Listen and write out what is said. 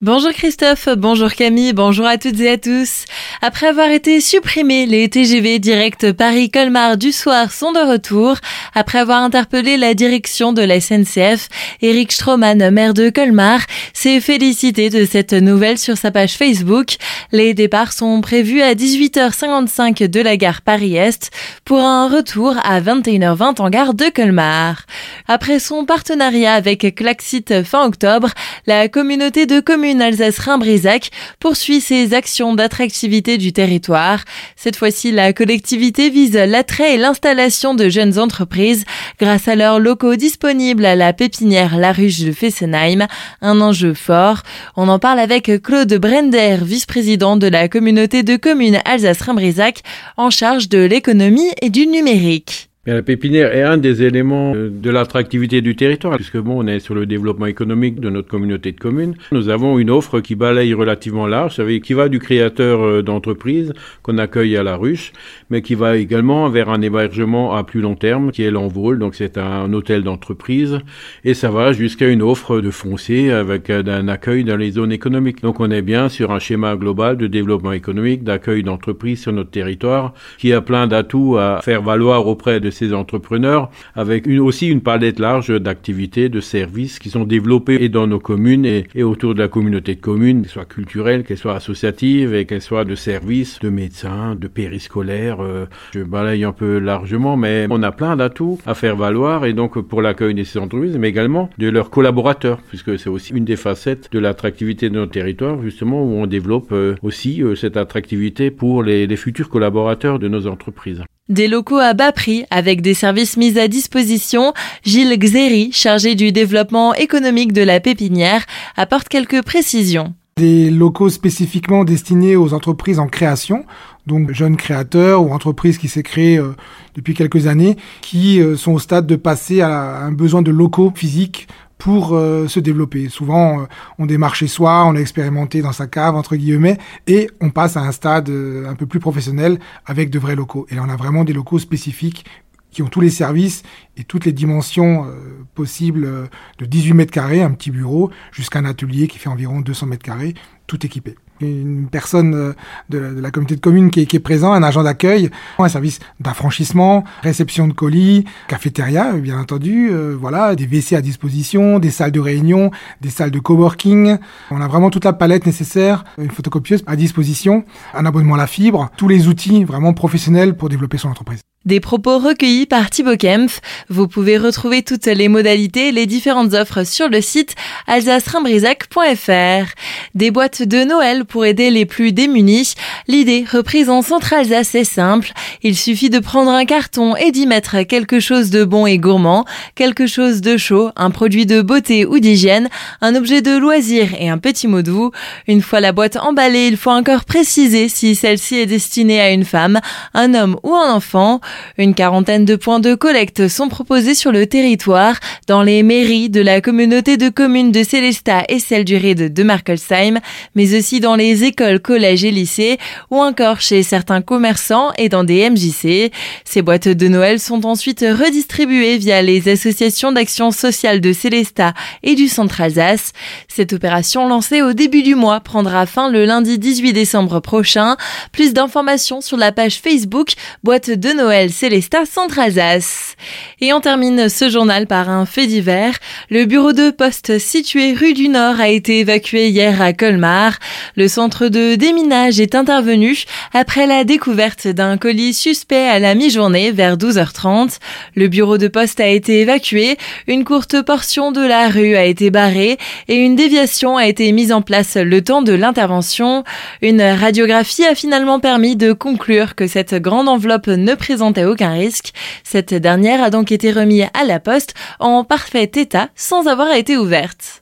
Bonjour Christophe, bonjour Camille, bonjour à toutes et à tous. Après avoir été supprimés, les TGV direct Paris-Colmar du soir sont de retour. Après avoir interpellé la direction de la SNCF, Eric Stroman, maire de Colmar, s'est félicité de cette nouvelle sur sa page Facebook. Les départs sont prévus à 18h55 de la gare Paris-Est pour un retour à 21h20 en gare de Colmar. Après son partenariat avec Klaxit fin octobre, la communauté de communes Alsace-Rhin-Brisac poursuit ses actions d'attractivité du territoire. Cette fois-ci, la collectivité vise l'attrait et l'installation de jeunes entreprises grâce à leurs locaux disponibles à la pépinière La Ruche de Fessenheim. Un enjeu fort. On en parle avec Claude Brender, vice-président de la communauté de communes Alsace-Rhin-Brisac en charge de l'économie et du numérique la pépinière est un des éléments euh, de l'attractivité du territoire, puisque bon, on est sur le développement économique de notre communauté de communes. Nous avons une offre qui balaye relativement large, savez, qui va du créateur euh, d'entreprise qu'on accueille à la ruche, mais qui va également vers un hébergement à plus long terme, qui est l'envol, donc c'est un hôtel d'entreprise, et ça va jusqu'à une offre de foncier avec euh, un accueil dans les zones économiques. Donc on est bien sur un schéma global de développement économique, d'accueil d'entreprise sur notre territoire, qui a plein d'atouts à faire valoir auprès de ces entrepreneurs, avec une, aussi une palette large d'activités, de services qui sont développés et dans nos communes et, autour de la communauté de communes, qu'elles soient culturelles, qu'elles soient associatives et qu'elles soient de services, de médecins, de périscolaires. Euh, je balaye un peu largement, mais on a plein d'atouts à faire valoir et donc pour l'accueil de ces entreprises, mais également de leurs collaborateurs, puisque c'est aussi une des facettes de l'attractivité de notre territoire, justement, où on développe euh, aussi euh, cette attractivité pour les futurs collaborateurs de nos entreprises. Des locaux à bas prix avec des services mis à disposition, Gilles Xéry, chargé du développement économique de la pépinière, apporte quelques précisions. Des locaux spécifiquement destinés aux entreprises en création, donc jeunes créateurs ou entreprises qui s'est créées euh, depuis quelques années, qui euh, sont au stade de passer à un besoin de locaux physiques pour euh, se développer. Souvent, euh, on démarre chez soi, on a expérimenté dans sa cave, entre guillemets, et on passe à un stade euh, un peu plus professionnel avec de vrais locaux. Et là, on a vraiment des locaux spécifiques qui ont tous les services et toutes les dimensions possibles de 18 mètres carrés, un petit bureau, jusqu'à un atelier qui fait environ 200 mètres carrés, tout équipé une personne euh, de la, de la communauté de communes qui est, qui est, présent, un agent d'accueil, un service d'affranchissement, réception de colis, cafétéria, bien entendu, euh, voilà, des WC à disposition, des salles de réunion, des salles de coworking. On a vraiment toute la palette nécessaire, une photocopieuse à disposition, un abonnement à la fibre, tous les outils vraiment professionnels pour développer son entreprise. Des propos recueillis par Thibaut Kempf. Vous pouvez retrouver toutes les modalités les différentes offres sur le site alsace-rimbrisac.fr. Des boîtes de Noël pour aider les plus démunis. L'idée reprise en Centre-Alsace est simple. Il suffit de prendre un carton et d'y mettre quelque chose de bon et gourmand, quelque chose de chaud, un produit de beauté ou d'hygiène, un objet de loisir et un petit mot doux. Une fois la boîte emballée, il faut encore préciser si celle-ci est destinée à une femme, un homme ou un enfant. Une quarantaine de points de collecte sont proposés sur le territoire, dans les mairies de la communauté de communes de Célestat et celle du Ride de Markelsheim, mais aussi dans les écoles, collèges et lycées, ou encore chez certains commerçants et dans des MJC. Ces boîtes de Noël sont ensuite redistribuées via les associations d'action sociale de Célestat et du Centre Alsace. Cette opération lancée au début du mois prendra fin le lundi 18 décembre prochain. Plus d'informations sur la page Facebook Boîte de Noël Célestat Centre-Alsace. Et on termine ce journal par un fait divers. Le bureau de poste situé rue du Nord a été évacué hier à Colmar. Le centre de déminage est intervenu après la découverte d'un colis suspect à la mi-journée vers 12h30. Le bureau de poste a été évacué, une courte portion de la rue a été barrée et une déviation a été mise en place le temps de l'intervention. Une radiographie a finalement permis de conclure que cette grande enveloppe ne présente à aucun risque. Cette dernière a donc été remise à la poste en parfait état sans avoir été ouverte.